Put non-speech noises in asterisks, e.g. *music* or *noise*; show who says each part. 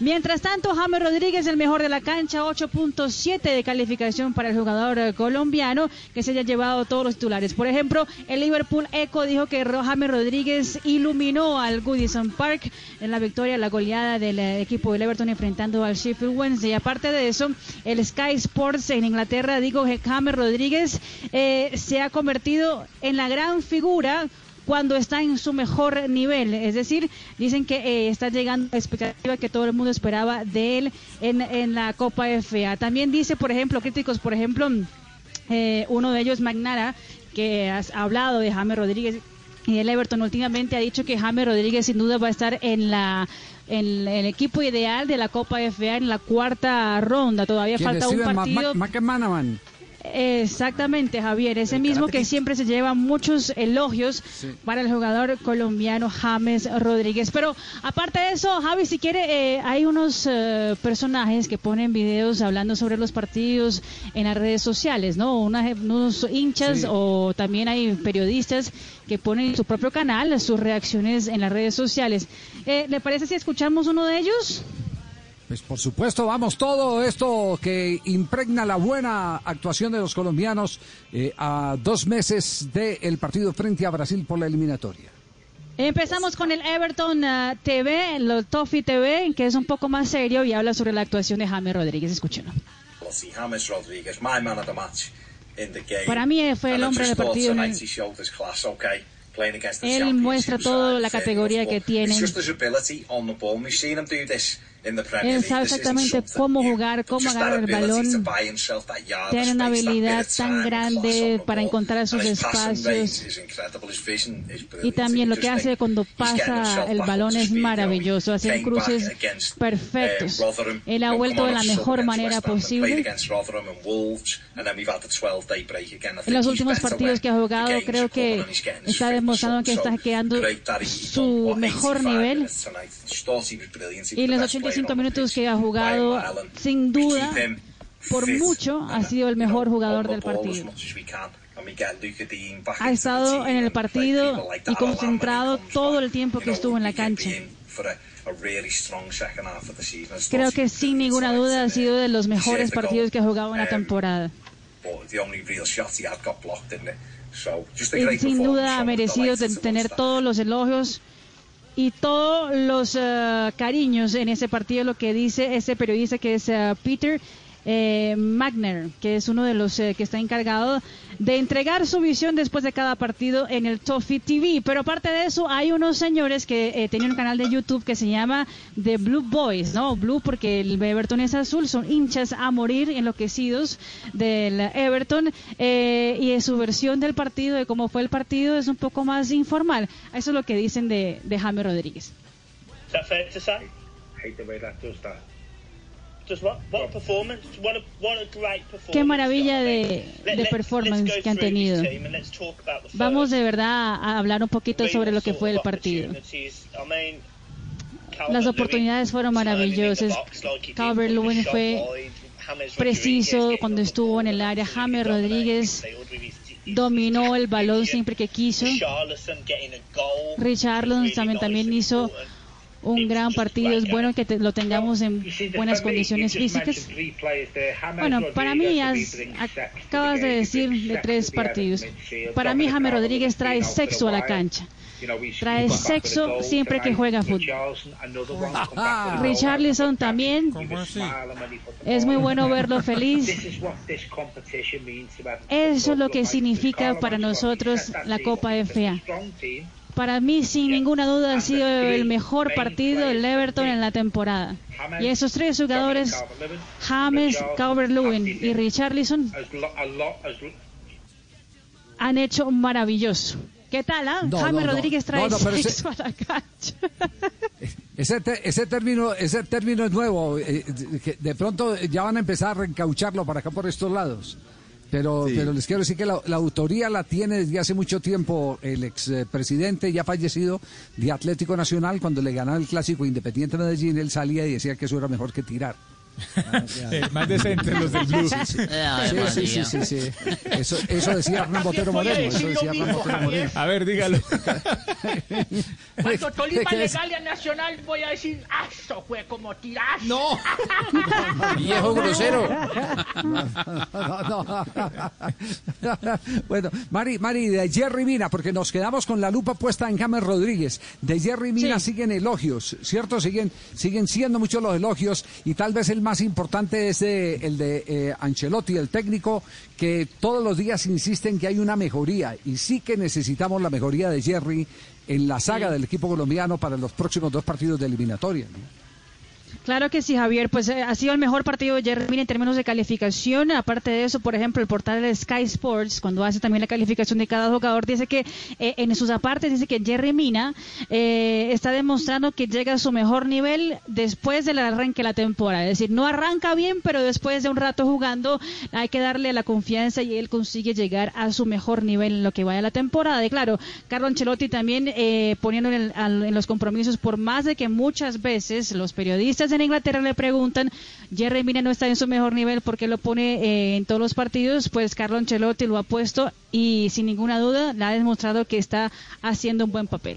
Speaker 1: Mientras tanto, James Rodríguez, el mejor de la cancha, 8.7 de calificación para el jugador eh, colombiano que se haya llevado todos los titulares. Por ejemplo, el Liverpool Eco dijo que James Rodríguez iluminó al Goodison Park en la victoria, la goleada del eh, equipo del Everton enfrentando al Sheffield Wednesday. Aparte de eso, el Sky Sports en Inglaterra dijo que James Rodríguez eh, se ha convertido en la gran figura cuando está en su mejor nivel. Es decir, dicen que eh, está llegando la expectativa que todo el mundo esperaba de él en, en la Copa FA. También dice, por ejemplo, críticos, por ejemplo, eh, uno de ellos, Magnara, que ha hablado de James Rodríguez y el Everton últimamente ha dicho que James Rodríguez sin duda va a estar en la en el equipo ideal de la Copa FA en la cuarta ronda. Todavía falta un partido. Exactamente, Javier, ese mismo que siempre se lleva muchos elogios para el jugador colombiano James Rodríguez. Pero aparte de eso, Javi, si quiere, eh, hay unos eh, personajes que ponen videos hablando sobre los partidos en las redes sociales, ¿no? unos hinchas o también hay periodistas que ponen en su propio canal sus reacciones en las redes sociales. Eh, ¿Le parece si escuchamos uno de ellos?
Speaker 2: Pues por supuesto, vamos, todo esto que impregna la buena actuación de los colombianos eh, a dos meses del partido frente a Brasil por la eliminatoria.
Speaker 1: Empezamos con el Everton uh, TV, el Toffee TV, que es un poco más serio y habla sobre la actuación de James Rodríguez. Escúchenlo. Para mí fue el hombre del partido. Él muestra toda la categoría que tiene. Él sabe exactamente cómo jugar, cómo agarrar el balón. Tiene una habilidad tan grande para encontrar sus espacios. Y también lo que hace cuando pasa el balón es maravilloso. Hace cruces perfectos. Él ha vuelto de la mejor manera posible. En los últimos partidos que ha jugado, creo que está demostrando que está quedando su mejor nivel. Y los 85 minutos que ha jugado, sin duda, por mucho, ha sido el mejor jugador del partido. Ha estado en el partido y concentrado todo el tiempo que estuvo en la cancha. Creo que sin ninguna duda ha sido de los mejores partidos que ha jugado en la temporada. Y sin duda ha merecido tener todos los elogios y todos los eh, cariños en ese partido, lo que dice ese periodista que es eh, Peter eh, Magner, que es uno de los que está encargado de entregar su visión después de cada partido en el Toffee TV. Pero aparte de eso, hay unos señores que eh, tienen un canal de YouTube que se llama The Blue Boys, ¿no? Blue porque el Everton es azul, son hinchas a morir, enloquecidos del Everton. Eh, y su versión del partido, de cómo fue el partido, es un poco más informal. Eso es lo que dicen de, de Jaime Rodríguez. Qué maravilla de, performance que han tenido. Vamos de verdad a hablar un poquito sobre lo que fue el partido. Las oportunidades fueron maravillosas. Calvert Lewin fue preciso cuando estuvo en el área. James Rodríguez dominó el balón siempre que quiso. Richarlison también, también hizo un gran partido. Es bueno que lo tengamos en buenas condiciones físicas. Bueno, para mí acabas de decir de tres partidos. Para mí James Rodríguez trae sexo a la cancha. Trae sexo siempre que juega fútbol. Richarlison también. Es muy bueno *laughs* verlo feliz. Eso es lo que significa para nosotros la Copa FA para mí sin ninguna duda ha sido el mejor partido del Everton en la temporada. Y esos tres jugadores, James, Calvert-Lewin y Richarlison, han hecho maravilloso. ¿Qué tal, ah? James Rodríguez trae sexo a la cancha. *laughs*
Speaker 2: Ese, ese, término, ese término es nuevo. Eh, de pronto ya van a empezar a reencaucharlo para acá por estos lados. Pero, pero les quiero decir que la, autoría la tiene desde hace mucho tiempo el expresidente ya fallecido de Atlético Nacional cuando le ganaba el clásico Independiente Medellín, él salía y decía que eso era mejor que tirar.
Speaker 3: Eh, más decentes los del Blue.
Speaker 2: Sí, sí, sí, sí, Eso, eso decía Hernán Botero Moreno. Eso decía Hernán Botero Moreno.
Speaker 3: A ver, dígalo. *laughs*
Speaker 4: Cuando Tolima le gane a Nacional, voy a decir, ¡ah, eso fue como tirar!
Speaker 5: ¡No! *laughs* ¡Viejo grosero! *laughs*
Speaker 2: bueno, Mari, Mari, de Jerry Mina, porque nos quedamos con la lupa puesta en James Rodríguez. De Jerry Mina siguen elogios, ¿cierto? Siguen, siguen siendo muchos los elogios y tal vez el más importante es el de eh, Ancelotti, el técnico, que todos los días insiste en que hay una mejoría y sí que necesitamos la mejoría de Jerry en la saga del equipo colombiano para los próximos dos partidos de eliminatoria.
Speaker 1: Claro que sí, Javier. Pues eh, ha sido el mejor partido de Jerry en términos de calificación. Aparte de eso, por ejemplo, el portal de Sky Sports, cuando hace también la calificación de cada jugador, dice que eh, en sus apartes dice que Jerry Mina eh, está demostrando que llega a su mejor nivel después del arranque de la temporada. Es decir, no arranca bien, pero después de un rato jugando hay que darle la confianza y él consigue llegar a su mejor nivel en lo que vaya la temporada. Y claro, Carlo Ancelotti también poniendo en, en los compromisos, por más de que muchas veces los periodistas en Inglaterra le preguntan, Jerry Mina no está en su mejor nivel porque lo pone eh, en todos los partidos, pues Carlo Ancelotti lo ha puesto y sin ninguna duda le ha demostrado que está haciendo un buen papel.